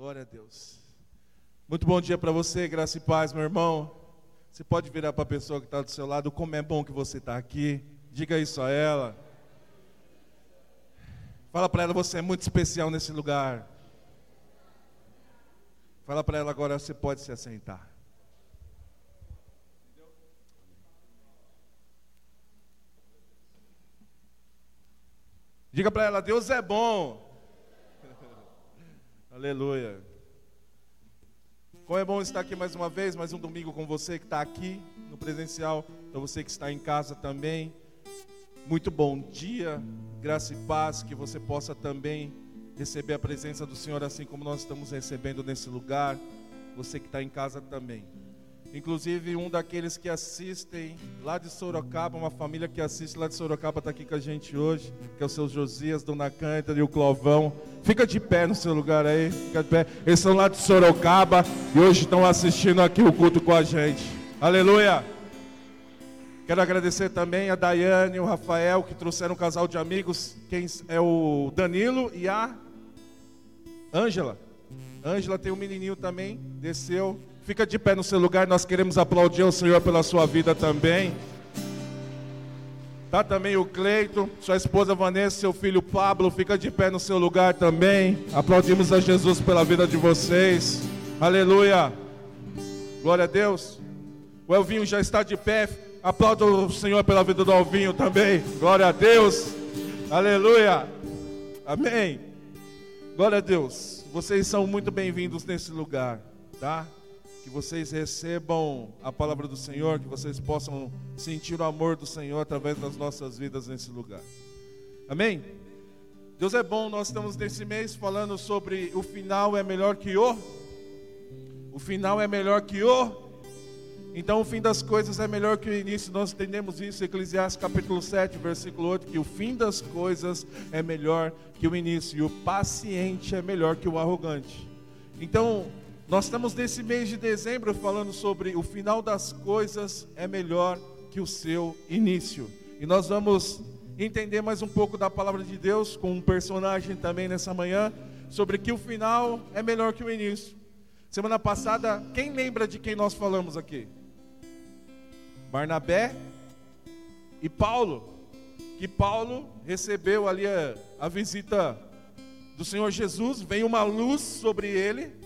Glória a Deus. Muito bom dia para você, graça e paz, meu irmão. Você pode virar para a pessoa que está do seu lado, como é bom que você está aqui. Diga isso a ela. Fala para ela, você é muito especial nesse lugar. Fala para ela agora, você pode se assentar. Diga para ela, Deus é bom. Aleluia. Como é bom estar aqui mais uma vez, mais um domingo com você que está aqui no presencial, para você que está em casa também. Muito bom dia, graça e paz, que você possa também receber a presença do Senhor assim como nós estamos recebendo nesse lugar. Você que está em casa também. Inclusive, um daqueles que assistem lá de Sorocaba, uma família que assiste lá de Sorocaba está aqui com a gente hoje, que é o seu Josias, Dona Cândida e o Clovão. Fica de pé no seu lugar aí, fica de pé. Eles são lá de Sorocaba e hoje estão assistindo aqui o culto com a gente. Aleluia! Quero agradecer também a Daiane e o Rafael que trouxeram um casal de amigos. Quem é o Danilo e a Ângela. Ângela tem um menininho também, desceu Fica de pé no seu lugar, nós queremos aplaudir o Senhor pela sua vida também. Tá também o Cleito, sua esposa Vanessa, seu filho Pablo, fica de pé no seu lugar também. Aplaudimos a Jesus pela vida de vocês. Aleluia. Glória a Deus. O Elvinho já está de pé. Aplauda o Senhor pela vida do Elvinho também. Glória a Deus. Aleluia. Amém. Glória a Deus. Vocês são muito bem-vindos nesse lugar, tá? Que vocês recebam a palavra do Senhor, que vocês possam sentir o amor do Senhor através das nossas vidas nesse lugar. Amém? Deus é bom, nós estamos nesse mês falando sobre o final é melhor que o. O final é melhor que o. Então o fim das coisas é melhor que o início, nós entendemos isso, Eclesiastes capítulo 7, versículo 8, que o fim das coisas é melhor que o início, e o paciente é melhor que o arrogante. Então, nós estamos nesse mês de dezembro falando sobre o final das coisas é melhor que o seu início. E nós vamos entender mais um pouco da palavra de Deus com um personagem também nessa manhã sobre que o final é melhor que o início. Semana passada, quem lembra de quem nós falamos aqui? Barnabé e Paulo. Que Paulo recebeu ali a, a visita do Senhor Jesus, veio uma luz sobre ele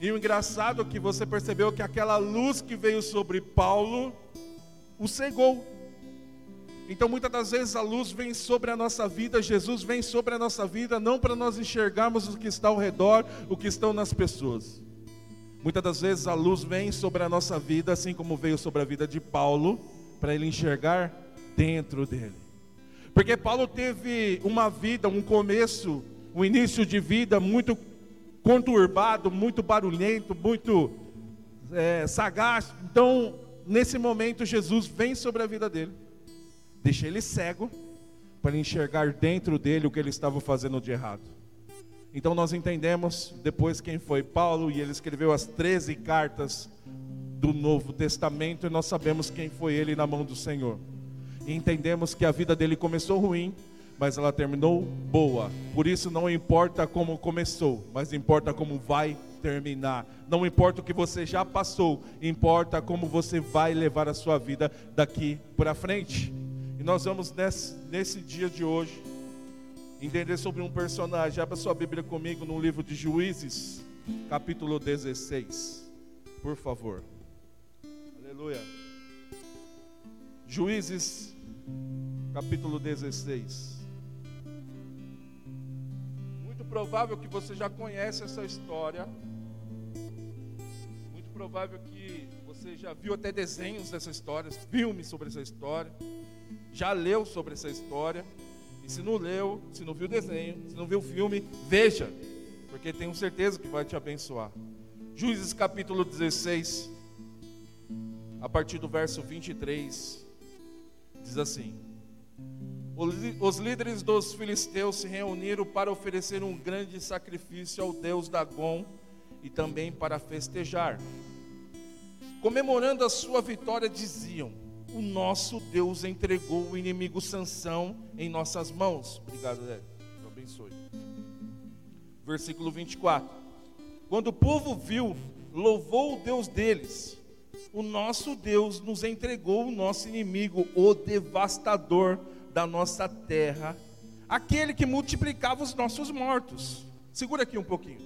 e o engraçado é que você percebeu que aquela luz que veio sobre Paulo o cegou. Então muitas das vezes a luz vem sobre a nossa vida, Jesus vem sobre a nossa vida, não para nós enxergarmos o que está ao redor, o que estão nas pessoas. Muitas das vezes a luz vem sobre a nossa vida, assim como veio sobre a vida de Paulo, para ele enxergar dentro dele. Porque Paulo teve uma vida, um começo, um início de vida muito conturbado, muito barulhento, muito é, sagaz. Então, nesse momento, Jesus vem sobre a vida dele, deixa ele cego, para enxergar dentro dele o que ele estava fazendo de errado. Então, nós entendemos depois quem foi Paulo, e ele escreveu as 13 cartas do Novo Testamento, e nós sabemos quem foi ele na mão do Senhor. E entendemos que a vida dele começou ruim, mas ela terminou boa. Por isso não importa como começou, mas importa como vai terminar. Não importa o que você já passou, importa como você vai levar a sua vida daqui para frente. E nós vamos nesse, nesse dia de hoje entender sobre um personagem. Abra sua Bíblia comigo no livro de Juízes, capítulo 16. Por favor. Aleluia. Juízes, capítulo 16 provável que você já conhece essa história. Muito provável que você já viu até desenhos dessa história, filmes sobre essa história, já leu sobre essa história. E se não leu, se não viu desenho, se não viu o filme, veja, porque tenho certeza que vai te abençoar. Juízes capítulo 16, a partir do verso 23, diz assim: os líderes dos filisteus se reuniram para oferecer um grande sacrifício ao deus Dagon e também para festejar. Comemorando a sua vitória, diziam: O nosso Deus entregou o inimigo Sansão em nossas mãos. Obrigado, Zé. Deus abençoe. Versículo 24. Quando o povo viu, louvou o Deus deles. O nosso Deus nos entregou o nosso inimigo, o devastador da nossa terra, aquele que multiplicava os nossos mortos. Segura aqui um pouquinho.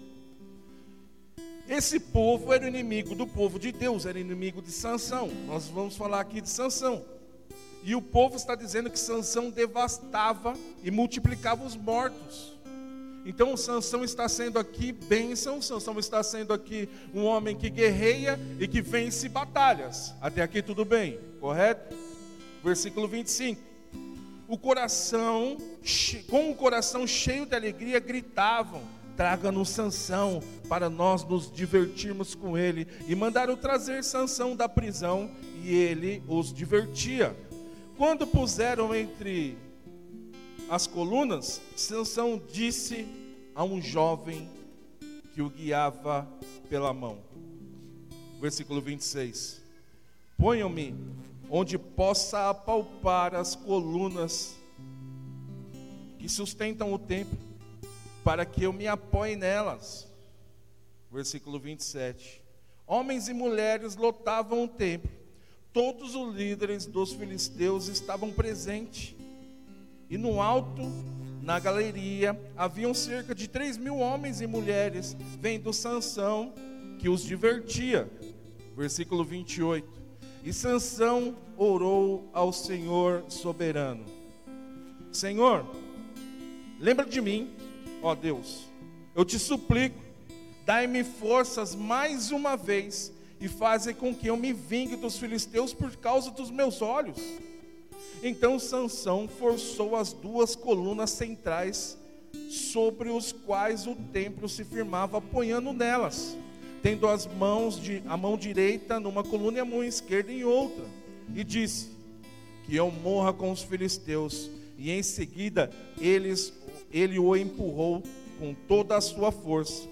Esse povo era inimigo do povo de Deus, era inimigo de Sansão. Nós vamos falar aqui de Sansão. E o povo está dizendo que Sansão devastava e multiplicava os mortos. Então Sansão está sendo aqui bênção, Sansão está sendo aqui um homem que guerreia e que vence batalhas. Até aqui tudo bem, correto? Versículo 25. O coração, com o coração cheio de alegria, gritavam: Traga-nos Sansão para nós nos divertirmos com ele. E mandaram trazer Sansão da prisão, e ele os divertia. Quando puseram entre as colunas, Sansão disse a um jovem que o guiava pela mão. Versículo 26. Ponham-me onde possa apalpar as colunas que sustentam o templo, para que eu me apoie nelas. Versículo 27. Homens e mulheres lotavam o templo. Todos os líderes dos filisteus estavam presentes e no alto, na galeria, haviam cerca de três mil homens e mulheres, vendo Sansão, que os divertia. Versículo 28. E Sansão orou ao Senhor soberano. Senhor, lembra de mim, ó Deus. Eu te suplico, dai-me forças mais uma vez e faze com que eu me vingue dos filisteus por causa dos meus olhos. Então Sansão forçou as duas colunas centrais sobre os quais o templo se firmava, apoiando nelas, tendo as mãos de a mão direita numa coluna e a mão esquerda em outra, e disse: Que eu morra com os filisteus. E em seguida eles, ele o empurrou com toda a sua força,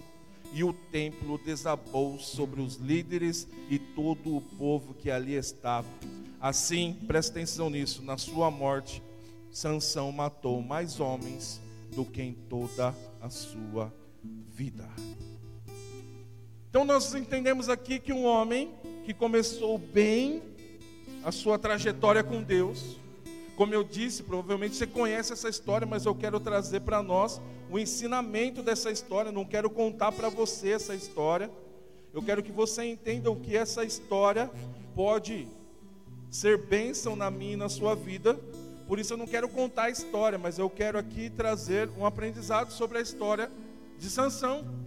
e o templo desabou sobre os líderes e todo o povo que ali estava Assim, presta atenção nisso, na sua morte, Sansão matou mais homens do que em toda a sua vida. Então nós entendemos aqui que um homem que começou bem a sua trajetória com Deus, como eu disse, provavelmente você conhece essa história, mas eu quero trazer para nós o ensinamento dessa história. Não quero contar para você essa história. Eu quero que você entenda o que essa história pode ser bênção na minha e na sua vida. Por isso eu não quero contar a história, mas eu quero aqui trazer um aprendizado sobre a história de Sansão.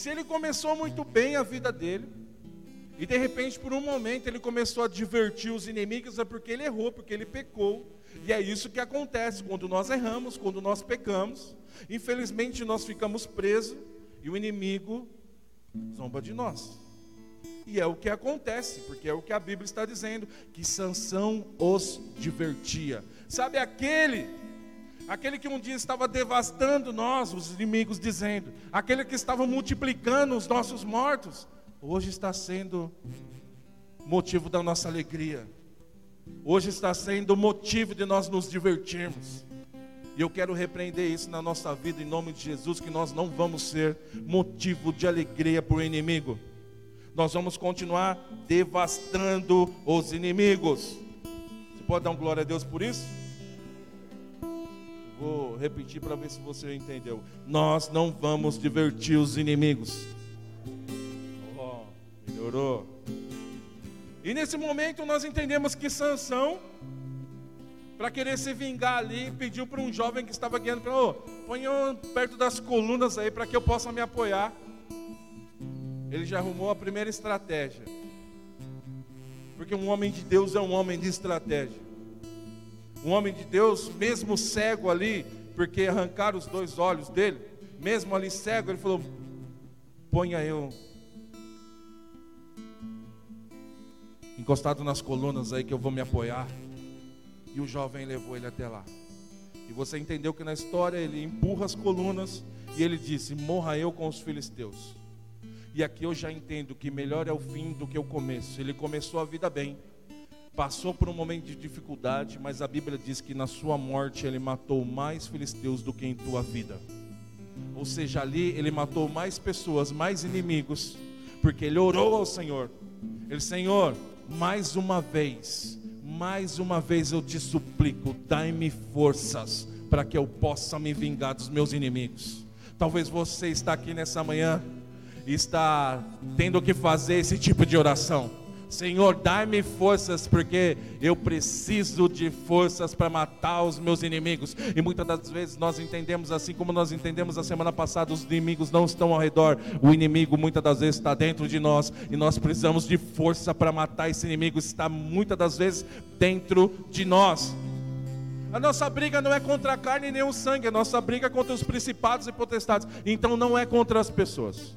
Se ele começou muito bem a vida dele, e de repente por um momento ele começou a divertir os inimigos, é porque ele errou, porque ele pecou. E é isso que acontece quando nós erramos, quando nós pecamos. Infelizmente nós ficamos presos e o inimigo zomba de nós. E é o que acontece, porque é o que a Bíblia está dizendo, que Sansão os divertia. Sabe aquele aquele que um dia estava devastando nós, os inimigos dizendo, aquele que estava multiplicando os nossos mortos, hoje está sendo motivo da nossa alegria. Hoje está sendo motivo de nós nos divertirmos. E eu quero repreender isso na nossa vida em nome de Jesus, que nós não vamos ser motivo de alegria para o inimigo nós vamos continuar devastando os inimigos. Você pode dar um glória a Deus por isso? Vou repetir para ver se você entendeu. Nós não vamos divertir os inimigos. Oh, melhorou. E nesse momento nós entendemos que Sansão, para querer se vingar ali, pediu para um jovem que estava guiando para, oh, põe perto das colunas aí para que eu possa me apoiar ele já arrumou a primeira estratégia. Porque um homem de Deus é um homem de estratégia. Um homem de Deus, mesmo cego ali, porque arrancaram os dois olhos dele, mesmo ali cego, ele falou: Ponha eu encostado nas colunas aí que eu vou me apoiar. E o jovem levou ele até lá. E você entendeu que na história ele empurra as colunas e ele disse: Morra eu com os filisteus. E aqui eu já entendo que melhor é o fim do que o começo. Ele começou a vida bem, passou por um momento de dificuldade, mas a Bíblia diz que na sua morte ele matou mais filisteus do que em tua vida. Ou seja, ali ele matou mais pessoas, mais inimigos, porque ele orou ao Senhor. Ele, Senhor, mais uma vez, mais uma vez eu te suplico, dai-me forças para que eu possa me vingar dos meus inimigos. Talvez você está aqui nessa manhã e está tendo que fazer esse tipo de oração. Senhor, dai-me forças, porque eu preciso de forças para matar os meus inimigos. E muitas das vezes nós entendemos assim como nós entendemos a semana passada: os inimigos não estão ao redor, o inimigo muitas das vezes está dentro de nós, e nós precisamos de força para matar esse inimigo, está muitas das vezes dentro de nós. A nossa briga não é contra a carne nem o sangue, a nossa briga é contra os principados e potestades. Então não é contra as pessoas.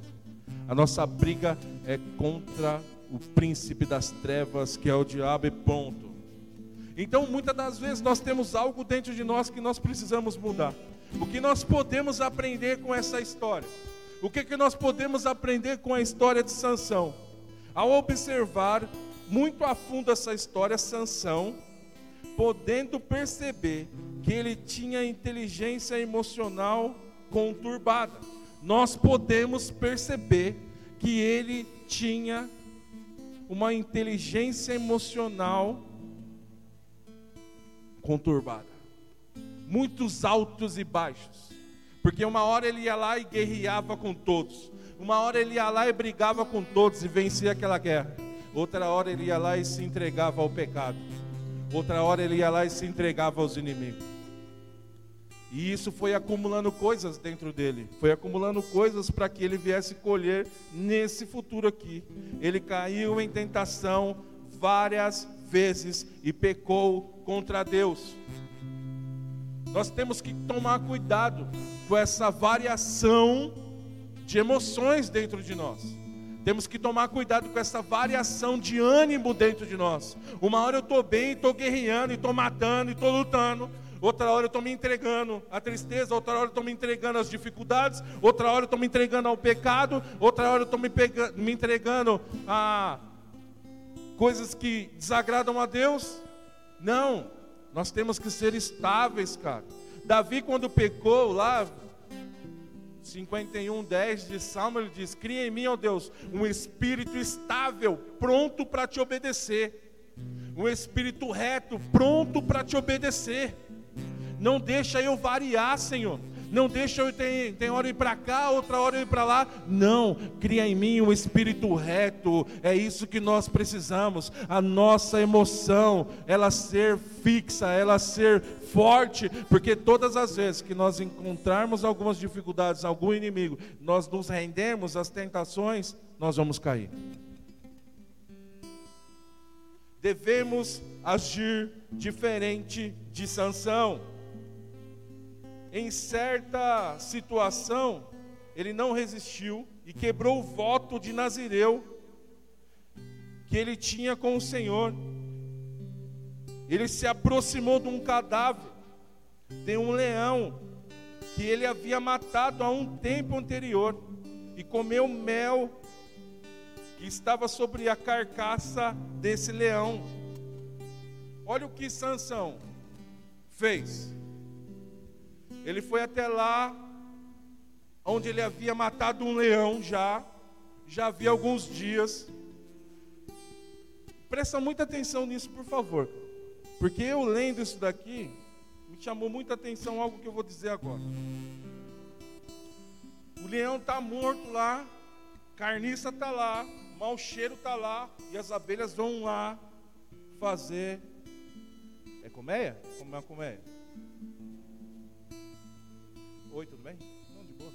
A nossa briga é contra o príncipe das trevas, que é o diabo, e ponto. Então, muitas das vezes nós temos algo dentro de nós que nós precisamos mudar. O que nós podemos aprender com essa história? O que, que nós podemos aprender com a história de Sansão? Ao observar muito a fundo essa história, Sansão, podendo perceber que ele tinha inteligência emocional conturbada, nós podemos perceber que ele tinha uma inteligência emocional conturbada. Muitos altos e baixos. Porque uma hora ele ia lá e guerreava com todos. Uma hora ele ia lá e brigava com todos e vencia aquela guerra. Outra hora ele ia lá e se entregava ao pecado. Outra hora ele ia lá e se entregava aos inimigos. E isso foi acumulando coisas dentro dele, foi acumulando coisas para que ele viesse colher nesse futuro aqui. Ele caiu em tentação várias vezes e pecou contra Deus. Nós temos que tomar cuidado com essa variação de emoções dentro de nós. Temos que tomar cuidado com essa variação de ânimo dentro de nós. Uma hora eu estou bem, estou guerreando, estou matando, estou lutando outra hora eu estou me entregando à tristeza, outra hora eu estou me entregando às dificuldades, outra hora eu estou me entregando ao pecado, outra hora eu estou me, me entregando a coisas que desagradam a Deus. Não, nós temos que ser estáveis, cara. Davi, quando pecou lá, 51, 10 de Salmo, ele diz: Cria em mim, ó Deus, um espírito estável, pronto para te obedecer. Um espírito reto, pronto para te obedecer. Não deixa eu variar, Senhor. Não deixa eu tem, tem hora ir para cá, outra hora ir para lá. Não, cria em mim um espírito reto. É isso que nós precisamos. A nossa emoção, ela ser fixa, ela ser forte, porque todas as vezes que nós encontrarmos algumas dificuldades, algum inimigo, nós nos rendemos às tentações, nós vamos cair. Devemos agir diferente de Sansão em certa situação, ele não resistiu e quebrou o voto de Nazireu que ele tinha com o Senhor. Ele se aproximou de um cadáver, de um leão, que ele havia matado há um tempo anterior, e comeu mel que estava sobre a carcaça desse leão. Olha o que Sansão fez. Ele foi até lá, onde ele havia matado um leão já, já havia alguns dias. Presta muita atenção nisso, por favor, porque eu lendo isso daqui, me chamou muita atenção algo que eu vou dizer agora. O leão está morto lá, carniça está lá, mau cheiro está lá, e as abelhas vão lá fazer. É colmeia? Como é a colmeia? Oi, tudo bem? Não, de boa.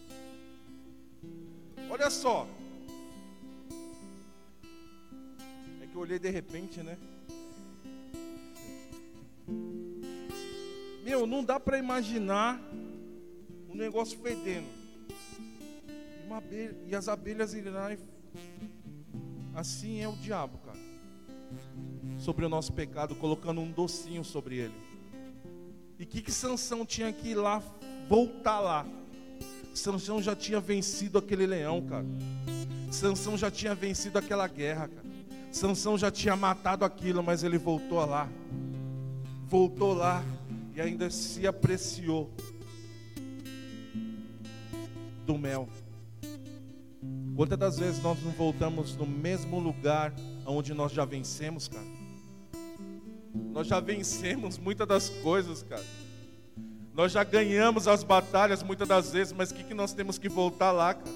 Olha só. É que eu olhei de repente, né? Meu, não dá para imaginar um negócio fedendo. E, abelha, e as abelhas irem. Assim é o diabo, cara. Sobre o nosso pecado, colocando um docinho sobre ele. E que, que Sansão tinha que ir lá voltar lá. Sansão já tinha vencido aquele leão, cara. Sansão já tinha vencido aquela guerra, cara. Sansão já tinha matado aquilo, mas ele voltou lá. Voltou lá e ainda se apreciou. do mel. Quantas das vezes nós não voltamos no mesmo lugar onde nós já vencemos, cara? Nós já vencemos muitas das coisas, cara. Nós já ganhamos as batalhas muitas das vezes, mas o que, que nós temos que voltar lá, cara?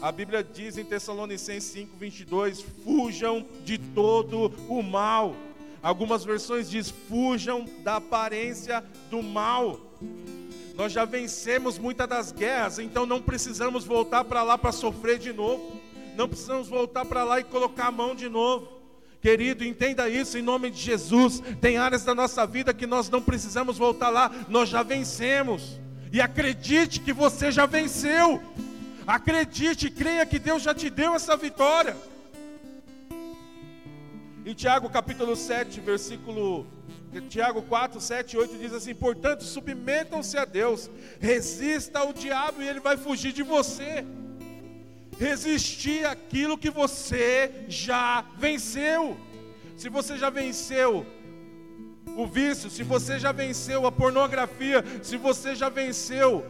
A Bíblia diz em Tessalonicenses 5, 22: fujam de todo o mal. Algumas versões diz: fujam da aparência do mal. Nós já vencemos muitas das guerras, então não precisamos voltar para lá para sofrer de novo. Não precisamos voltar para lá e colocar a mão de novo. Querido, entenda isso em nome de Jesus. Tem áreas da nossa vida que nós não precisamos voltar lá, nós já vencemos. E acredite que você já venceu. Acredite, creia que Deus já te deu essa vitória. Em Tiago capítulo 7, versículo Tiago 4, 7 e 8 diz assim: Portanto, submetam-se a Deus, resista ao diabo e ele vai fugir de você. Resistir aquilo que você já venceu. Se você já venceu o vício, se você já venceu a pornografia, se você já venceu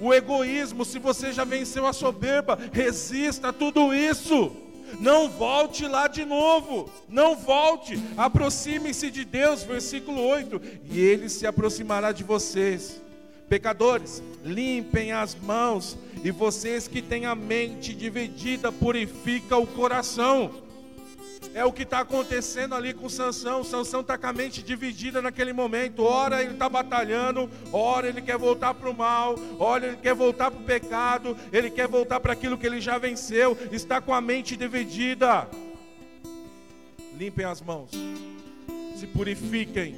o egoísmo, se você já venceu a soberba, resista a tudo isso. Não volte lá de novo. Não volte. Aproxime-se de Deus, versículo 8, e ele se aproximará de vocês. Pecadores, limpem as mãos, e vocês que têm a mente dividida, purifica o coração. É o que está acontecendo ali com Sansão. Sansão está com a mente dividida naquele momento. Ora ele está batalhando, ora ele quer voltar para o mal, ora ele quer voltar para o pecado, ele quer voltar para aquilo que ele já venceu. Está com a mente dividida. Limpem as mãos, se purifiquem,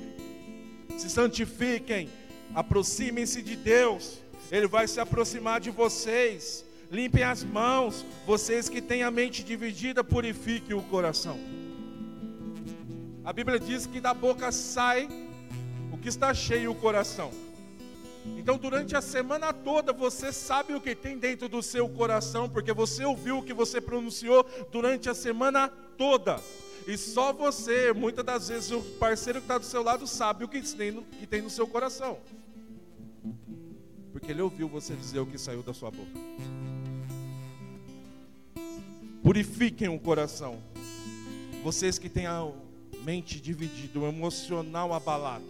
se santifiquem, aproximem-se de Deus. Ele vai se aproximar de vocês. Limpem as mãos, vocês que têm a mente dividida, purifiquem o coração. A Bíblia diz que da boca sai o que está cheio o coração. Então, durante a semana toda, você sabe o que tem dentro do seu coração, porque você ouviu o que você pronunciou durante a semana toda. E só você, muitas das vezes, o parceiro que está do seu lado, sabe o que tem, no, que tem no seu coração. Porque ele ouviu você dizer o que saiu da sua boca. Purifiquem o coração. Vocês que têm a mente dividida, o emocional abalado.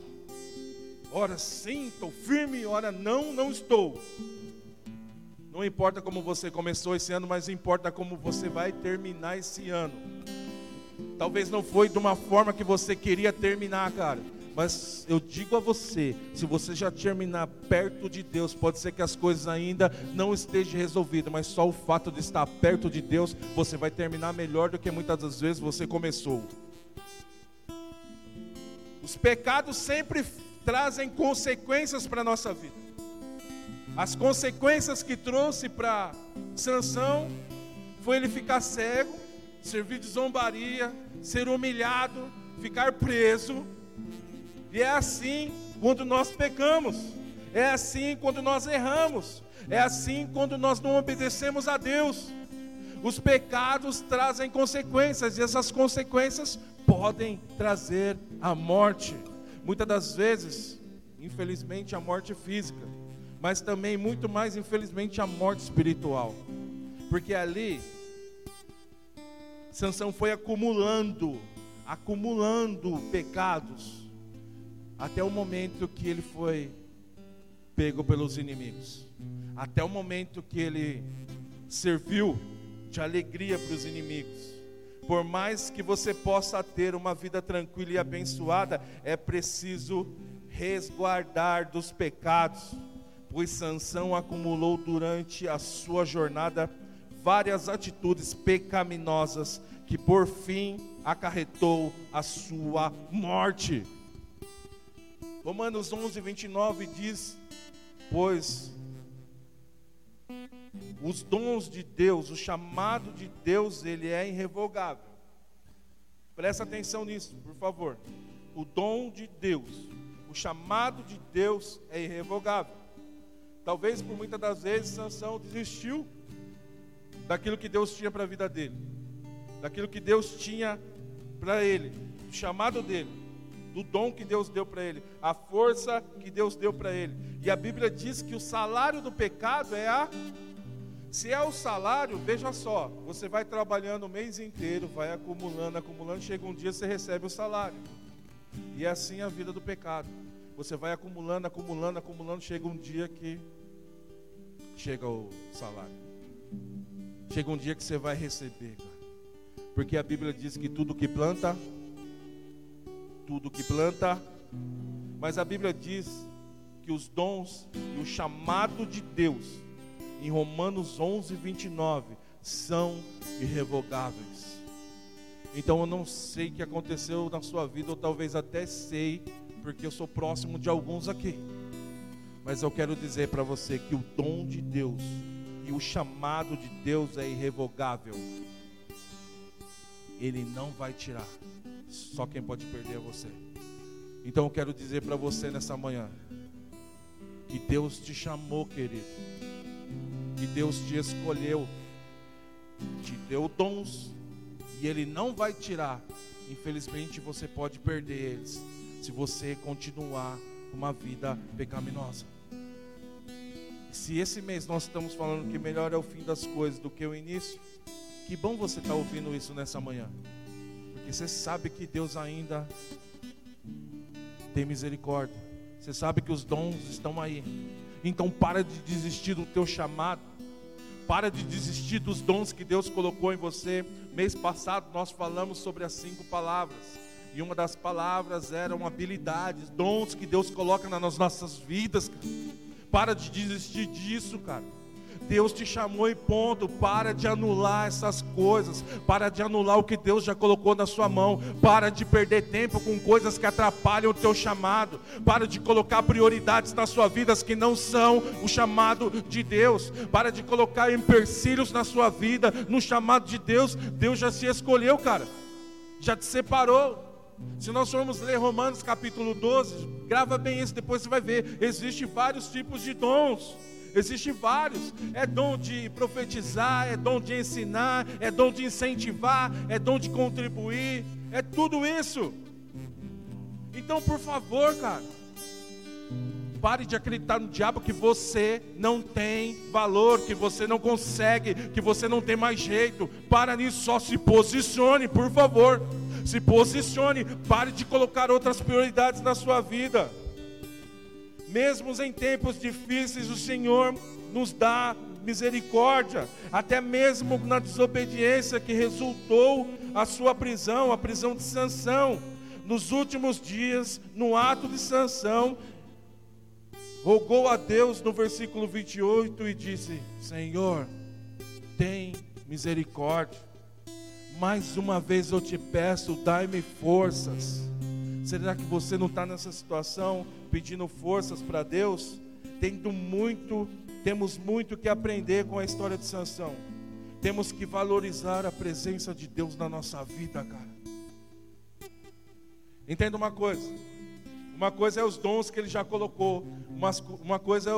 Ora sim, estou firme, ora não, não estou. Não importa como você começou esse ano, mas importa como você vai terminar esse ano. Talvez não foi de uma forma que você queria terminar, cara. Mas eu digo a você, se você já terminar perto de Deus, pode ser que as coisas ainda não estejam resolvidas, mas só o fato de estar perto de Deus, você vai terminar melhor do que muitas das vezes você começou. Os pecados sempre trazem consequências para a nossa vida. As consequências que trouxe para Sansão foi ele ficar cego, servir de zombaria, ser humilhado, ficar preso e é assim quando nós pecamos, é assim quando nós erramos, é assim quando nós não obedecemos a Deus. Os pecados trazem consequências e essas consequências podem trazer a morte. Muitas das vezes, infelizmente, a morte física, mas também muito mais infelizmente a morte espiritual. Porque ali Sansão foi acumulando, acumulando pecados até o momento que ele foi pego pelos inimigos. Até o momento que ele serviu de alegria para os inimigos. Por mais que você possa ter uma vida tranquila e abençoada, é preciso resguardar dos pecados, pois Sansão acumulou durante a sua jornada várias atitudes pecaminosas que por fim acarretou a sua morte. Romanos 11, 29 diz: Pois os dons de Deus, o chamado de Deus, ele é irrevogável. Presta atenção nisso, por favor. O dom de Deus, o chamado de Deus é irrevogável. Talvez por muitas das vezes Sansão desistiu daquilo que Deus tinha para a vida dele, daquilo que Deus tinha para ele, do chamado dele do dom que Deus deu para ele, a força que Deus deu para ele. E a Bíblia diz que o salário do pecado é a Se é o salário, veja só, você vai trabalhando o mês inteiro, vai acumulando, acumulando, chega um dia você recebe o salário. E é assim a vida do pecado. Você vai acumulando, acumulando, acumulando, chega um dia que chega o salário. Chega um dia que você vai receber. Porque a Bíblia diz que tudo que planta, tudo que planta, mas a Bíblia diz que os dons e o chamado de Deus, em Romanos 11, 29, são irrevogáveis. Então eu não sei o que aconteceu na sua vida, ou talvez até sei, porque eu sou próximo de alguns aqui. Mas eu quero dizer para você que o dom de Deus e o chamado de Deus é irrevogável. Ele não vai tirar. Só quem pode perder é você. Então eu quero dizer para você nessa manhã que Deus te chamou, querido. Que Deus te escolheu. Te deu dons e ele não vai tirar. Infelizmente você pode perder eles se você continuar uma vida pecaminosa. Se esse mês nós estamos falando que melhor é o fim das coisas do que o início, que bom você estar tá ouvindo isso nessa manhã, porque você sabe que Deus ainda tem misericórdia, você sabe que os dons estão aí, então para de desistir do teu chamado, para de desistir dos dons que Deus colocou em você. Mês passado nós falamos sobre as cinco palavras. E uma das palavras eram habilidades, dons que Deus coloca nas nossas vidas. Para de desistir disso, cara. Deus te chamou e ponto. Para de anular essas coisas. Para de anular o que Deus já colocou na sua mão. Para de perder tempo com coisas que atrapalham o teu chamado. Para de colocar prioridades nas suas vidas que não são o chamado de Deus. Para de colocar empecilhos na sua vida, no chamado de Deus. Deus já se escolheu, cara. Já te separou. Se nós formos ler Romanos capítulo 12, grava bem isso, depois você vai ver. Existem vários tipos de dons. Existem vários. É dom de profetizar, é dom de ensinar, é dom de incentivar, é dom de contribuir. É tudo isso. Então, por favor, cara, pare de acreditar no diabo que você não tem valor, que você não consegue, que você não tem mais jeito. Para nisso, só se posicione, por favor. Se posicione, pare de colocar outras prioridades na sua vida. Mesmo em tempos difíceis, o Senhor nos dá misericórdia, até mesmo na desobediência que resultou a sua prisão, a prisão de Sansão. Nos últimos dias, no ato de Sansão, rogou a Deus no versículo 28 e disse: Senhor, tem misericórdia. Mais uma vez eu te peço, dai-me forças. Será que você não está nessa situação pedindo forças para Deus? Tendo muito, temos muito que aprender com a história de Sansão. Temos que valorizar a presença de Deus na nossa vida, cara. Entenda uma coisa. Uma coisa é os dons que Ele já colocou. Uma, uma coisa é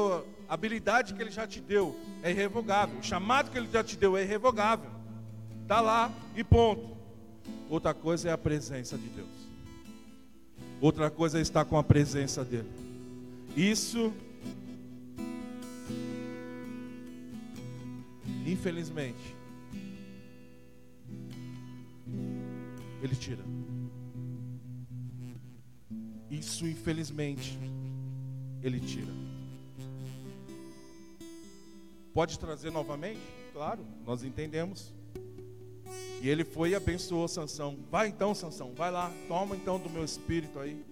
a habilidade que Ele já te deu. É irrevogável. O chamado que Ele já te deu é irrevogável. Está lá e ponto. Outra coisa é a presença de Deus. Outra coisa é estar com a presença dEle. Isso, infelizmente, Ele tira. Isso, infelizmente, Ele tira. Pode trazer novamente? Claro, nós entendemos. E ele foi e abençoou Sansão. Vai então, Sansão, vai lá, toma então do meu espírito aí.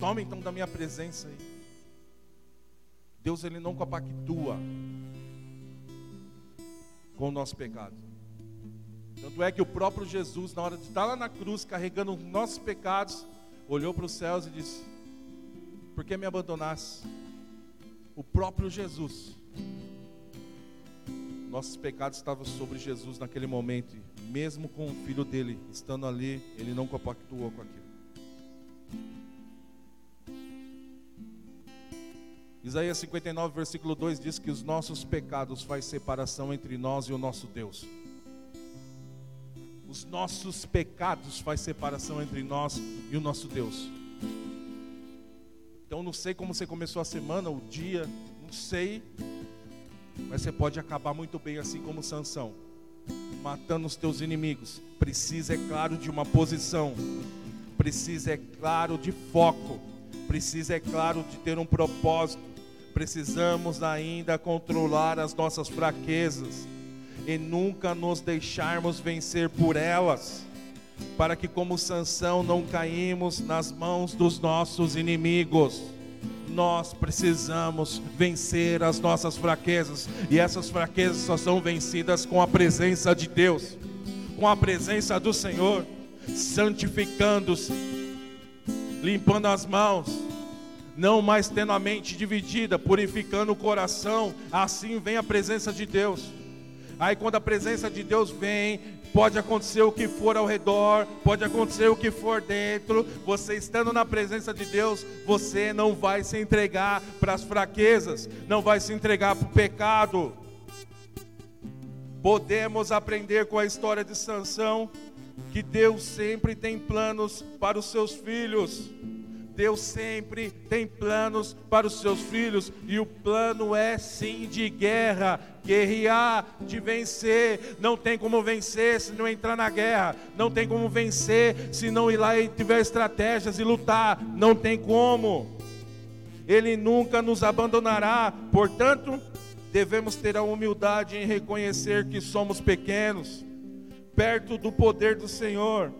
Toma então da minha presença aí. Deus ele não compactua com o nosso pecado. Tanto é que o próprio Jesus, na hora de estar lá na cruz carregando os nossos pecados, olhou para os céus e disse: Por que me abandonaste? O próprio Jesus. Nossos pecados estavam sobre Jesus naquele momento mesmo com o filho dele estando ali, ele não compactuou com aquilo. Isaías 59, versículo 2 diz que os nossos pecados faz separação entre nós e o nosso Deus. Os nossos pecados faz separação entre nós e o nosso Deus. Então não sei como você começou a semana, o dia, não sei. Mas você pode acabar muito bem assim como Sansão, matando os teus inimigos. Precisa, é claro, de uma posição. Precisa, é claro, de foco. Precisa, é claro, de ter um propósito. Precisamos ainda controlar as nossas fraquezas e nunca nos deixarmos vencer por elas, para que como Sansão não caímos nas mãos dos nossos inimigos. Nós precisamos vencer as nossas fraquezas, e essas fraquezas só são vencidas com a presença de Deus, com a presença do Senhor, santificando-se, limpando as mãos, não mais tendo a mente dividida, purificando o coração, assim vem a presença de Deus. Aí quando a presença de Deus vem, pode acontecer o que for ao redor, pode acontecer o que for dentro. Você estando na presença de Deus, você não vai se entregar para as fraquezas, não vai se entregar para o pecado. Podemos aprender com a história de Sansão que Deus sempre tem planos para os seus filhos. Deus sempre tem planos para os seus filhos, e o plano é sim de guerra, guerrear, de vencer. Não tem como vencer se não entrar na guerra, não tem como vencer se não ir lá e tiver estratégias e lutar, não tem como. Ele nunca nos abandonará, portanto, devemos ter a humildade em reconhecer que somos pequenos, perto do poder do Senhor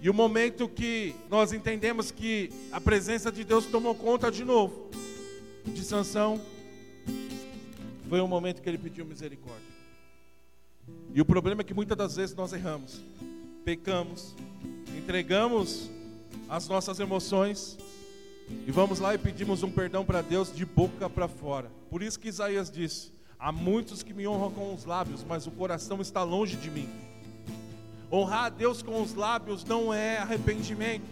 e o momento que nós entendemos que a presença de Deus tomou conta de novo de Sansão, foi o momento que ele pediu misericórdia. E o problema é que muitas das vezes nós erramos, pecamos, entregamos as nossas emoções e vamos lá e pedimos um perdão para Deus de boca para fora. Por isso que Isaías disse: Há muitos que me honram com os lábios, mas o coração está longe de mim. Honrar a Deus com os lábios não é arrependimento.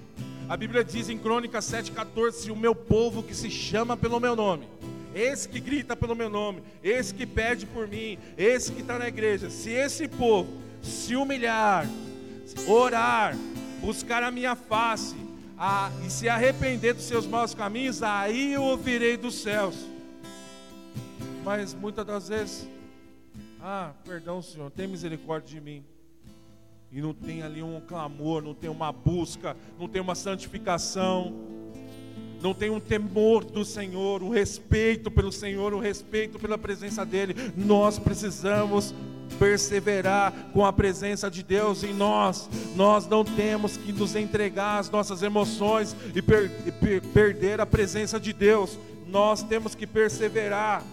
A Bíblia diz em Crônicas 7,14: Se o meu povo que se chama pelo meu nome, esse que grita pelo meu nome, esse que pede por mim, esse que está na igreja, se esse povo se humilhar, orar, buscar a minha face a, e se arrepender dos seus maus caminhos, aí eu ouvirei dos céus. Mas muitas das vezes, ah, perdão, Senhor, tem misericórdia de mim e não tem ali um clamor, não tem uma busca, não tem uma santificação, não tem um temor do Senhor, um respeito pelo Senhor, um respeito pela presença dEle, nós precisamos perseverar com a presença de Deus em nós. Nós não temos que nos entregar às nossas emoções e, per per perder a presença de Deus. Nós temos que perseverar.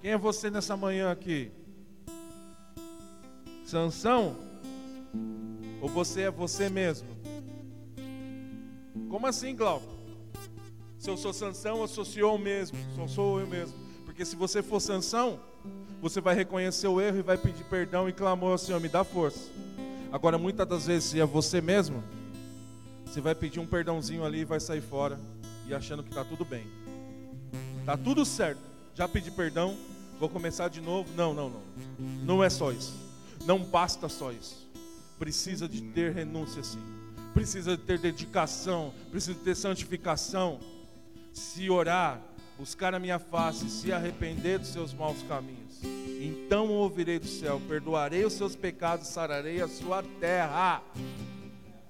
Quem é você nessa manhã aqui? Sansão? Ou você é você mesmo? Como assim, Glauco? Se eu sou Sansão, eu sou mesmo, só sou eu mesmo. Porque se você for Sansão, você vai reconhecer o erro e vai pedir perdão e clamor ao Senhor, me dá força. Agora, muitas das vezes, se é você mesmo, você vai pedir um perdãozinho ali e vai sair fora e achando que está tudo bem. Está tudo certo. Já pedi perdão, vou começar de novo. Não, não, não. Não é só isso. Não basta só isso. Precisa de ter renúncia sim. Precisa de ter dedicação, precisa de ter santificação. Se orar, buscar a minha face, se arrepender dos seus maus caminhos. Então ouvirei do céu, perdoarei os seus pecados, sararei a sua terra.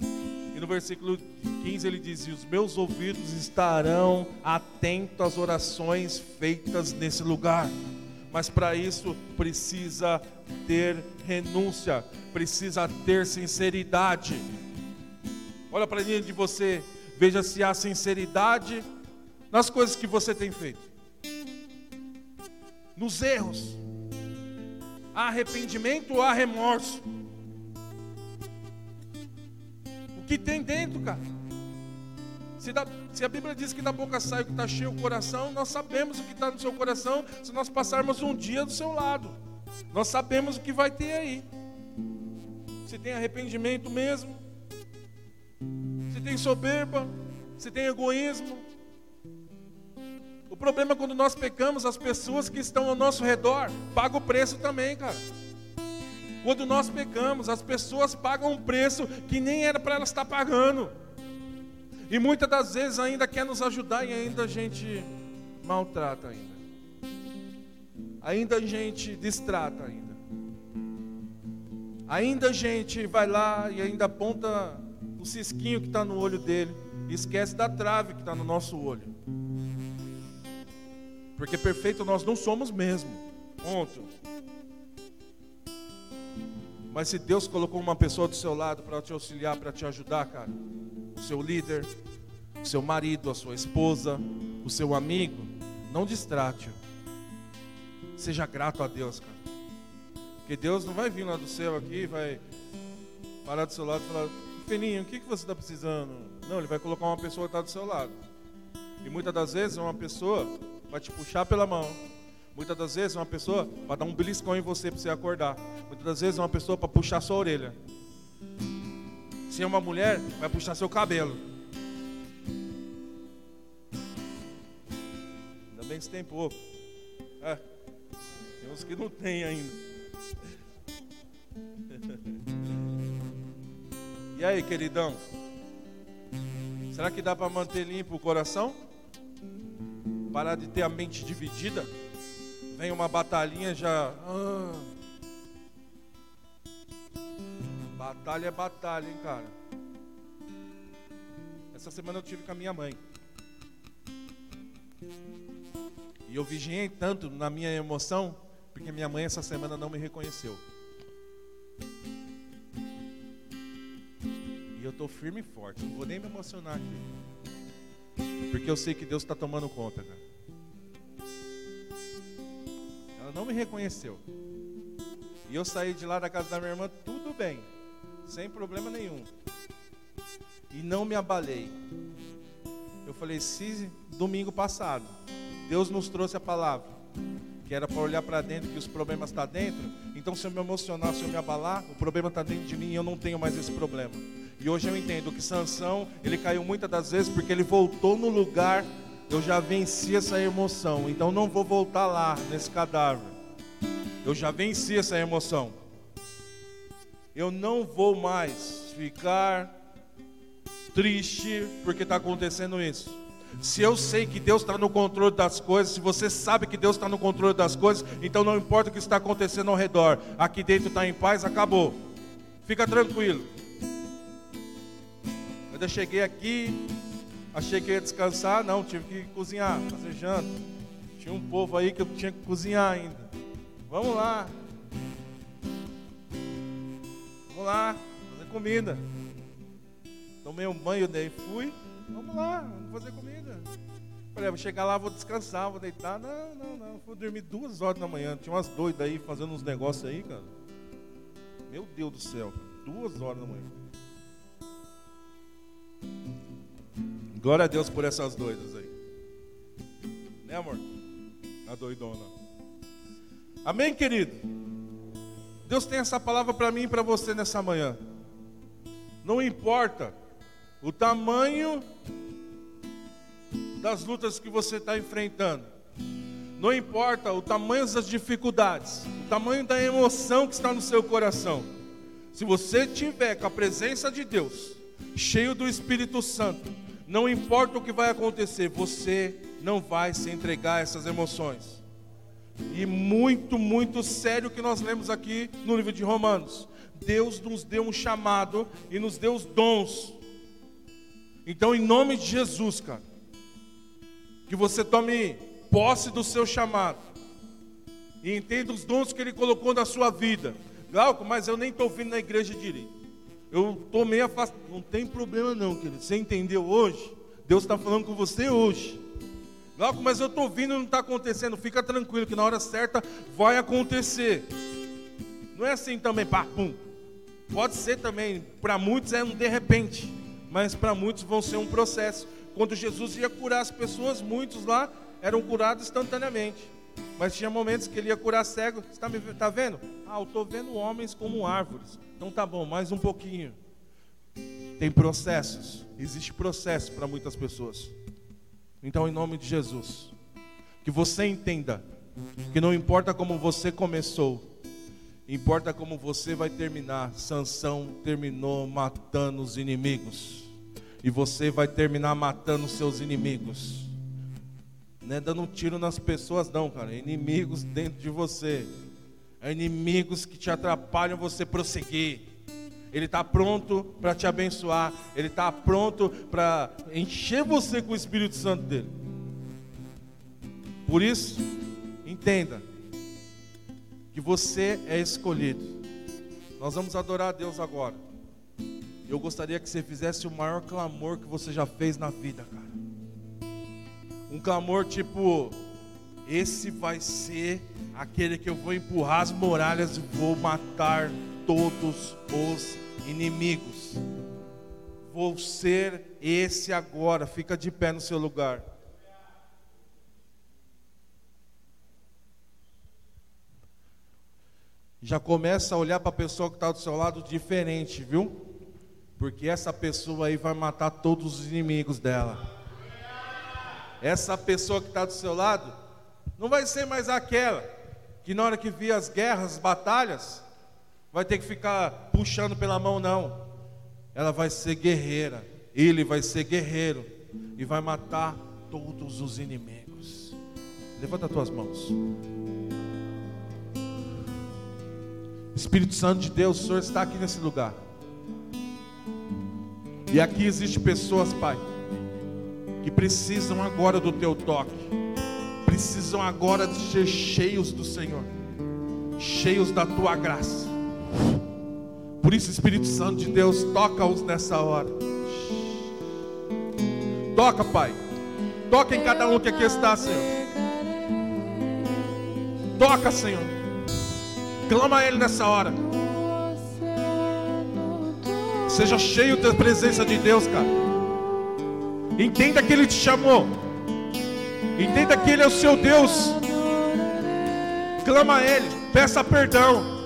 E no versículo 15 ele diz: e Os meus ouvidos estarão atentos às orações feitas nesse lugar mas para isso precisa ter renúncia, precisa ter sinceridade. Olha para dentro de você, veja se há sinceridade nas coisas que você tem feito, nos erros. Há arrependimento ou há remorso? O que tem dentro, cara? Se, da, se, a Bíblia diz que da boca sai o que está cheio o coração, nós sabemos o que está no seu coração se nós passarmos um dia do seu lado. Nós sabemos o que vai ter aí. Se tem arrependimento mesmo, se tem soberba, se tem egoísmo. O problema é quando nós pecamos, as pessoas que estão ao nosso redor pagam o preço também, cara. Quando nós pecamos, as pessoas pagam um preço que nem era para elas estar pagando. E muitas das vezes ainda quer nos ajudar e ainda a gente maltrata ainda. Ainda a gente distrata ainda. Ainda a gente vai lá e ainda aponta o cisquinho que está no olho dele e esquece da trave que está no nosso olho. Porque perfeito nós não somos mesmo. Ponto. Mas se Deus colocou uma pessoa do seu lado para te auxiliar, para te ajudar, cara, o seu líder, o seu marido, a sua esposa, o seu amigo, não distrate-o. Seja grato a Deus, cara. Porque Deus não vai vir lá do céu aqui, vai parar do seu lado e falar, Peninho, o que, que você está precisando? Não, ele vai colocar uma pessoa que está do seu lado. E muitas das vezes uma pessoa vai te puxar pela mão. Muitas das vezes uma pessoa vai dar um beliscão em você para você acordar. Muitas das vezes uma pessoa para puxar sua orelha. Se é uma mulher, vai puxar seu cabelo. Ainda bem que você tem pouco. Que não tem ainda. E aí, queridão? Será que dá para manter limpo o coração? Parar de ter a mente dividida? Vem uma batalhinha já. Ah. Batalha é batalha, hein, cara? Essa semana eu tive com a minha mãe. E eu vigiei tanto na minha emoção, porque minha mãe essa semana não me reconheceu. E eu estou firme e forte, não vou nem me emocionar aqui. Porque eu sei que Deus está tomando conta, cara. Ela não me reconheceu. E eu saí de lá da casa da minha irmã, tudo bem, sem problema nenhum. E não me abalei. Eu falei, se domingo passado, Deus nos trouxe a palavra, que era para olhar para dentro, que os problemas estão tá dentro, então se eu me emocionar, se eu me abalar, o problema está dentro de mim e eu não tenho mais esse problema. E hoje eu entendo que Sansão, ele caiu muitas das vezes porque ele voltou no lugar, eu já venci essa emoção, então não vou voltar lá nesse cadáver. Eu já venci essa emoção. Eu não vou mais ficar triste porque está acontecendo isso. Se eu sei que Deus está no controle das coisas, se você sabe que Deus está no controle das coisas, então não importa o que está acontecendo ao redor, aqui dentro está em paz, acabou. Fica tranquilo. Quando eu cheguei aqui, achei que ia descansar, não, tive que cozinhar, fazer janta. Tinha um povo aí que eu tinha que cozinhar ainda. Vamos lá. Vamos lá, fazer comida. Tomei um banho, daí fui. Vamos lá, vamos fazer comida. Falei, vou chegar lá, vou descansar, vou deitar. Não, não, não. Fui dormir duas horas da manhã. Tinha umas doidas aí fazendo uns negócios aí, cara. Meu Deus do céu, duas horas da manhã. Glória a Deus por essas doidas aí. Né, amor? A doidona. Amém, querido? Deus tem essa palavra para mim e para você nessa manhã. Não importa o tamanho das lutas que você está enfrentando. Não importa o tamanho das dificuldades, o tamanho da emoção que está no seu coração. Se você tiver com a presença de Deus, cheio do Espírito Santo, não importa o que vai acontecer, você não vai se entregar a essas emoções. E muito, muito sério que nós lemos aqui no livro de Romanos. Deus nos deu um chamado e nos deu os dons. Então, em nome de Jesus, cara, que você tome posse do seu chamado e entenda os dons que Ele colocou na sua vida. Glauco, mas eu nem estou vindo na igreja direito. Eu estou meio afastado. Não tem problema não, querido. Você entendeu hoje? Deus está falando com você hoje. Glauco, mas eu estou vindo e não está acontecendo. Fica tranquilo que na hora certa vai acontecer. Não é assim também, pá, pum. Pode ser também, para muitos é um de repente, mas para muitos vão ser um processo. Quando Jesus ia curar as pessoas, muitos lá eram curados instantaneamente. Mas tinha momentos que ele ia curar cego. Está tá vendo? Ah, eu estou vendo homens como árvores. Então tá bom, mais um pouquinho. Tem processos. Existe processo para muitas pessoas. Então, em nome de Jesus, que você entenda que não importa como você começou, importa como você vai terminar. Sansão terminou matando os inimigos. E você vai terminar matando seus inimigos. Não é dando um tiro nas pessoas, não, cara. É inimigos dentro de você. É inimigos que te atrapalham você prosseguir. Ele está pronto para te abençoar. Ele está pronto para encher você com o Espírito Santo dele. Por isso, entenda que você é escolhido. Nós vamos adorar a Deus agora. Eu gostaria que você fizesse o maior clamor que você já fez na vida, cara. Um clamor tipo: esse vai ser aquele que eu vou empurrar as muralhas e vou matar todos os inimigos. Vou ser esse agora. Fica de pé no seu lugar. Já começa a olhar para a pessoa que está do seu lado diferente, viu? Porque essa pessoa aí vai matar todos os inimigos dela. Essa pessoa que está do seu lado não vai ser mais aquela que na hora que vir as guerras, as batalhas, vai ter que ficar puxando pela mão, não. Ela vai ser guerreira, ele vai ser guerreiro e vai matar todos os inimigos. Levanta as tuas mãos. Espírito Santo de Deus, o Senhor está aqui nesse lugar. E aqui existem pessoas, Pai, que precisam agora do teu toque, precisam agora de ser cheios do Senhor, cheios da tua graça. Por isso, Espírito Santo de Deus, toca-os nessa hora. Toca, Pai. Toca em cada um que aqui está, Senhor. Toca, Senhor. Clama a Ele nessa hora. Seja cheio da presença de Deus, cara. Entenda que Ele te chamou. Entenda que Ele é o seu Deus. Clama a Ele, peça perdão.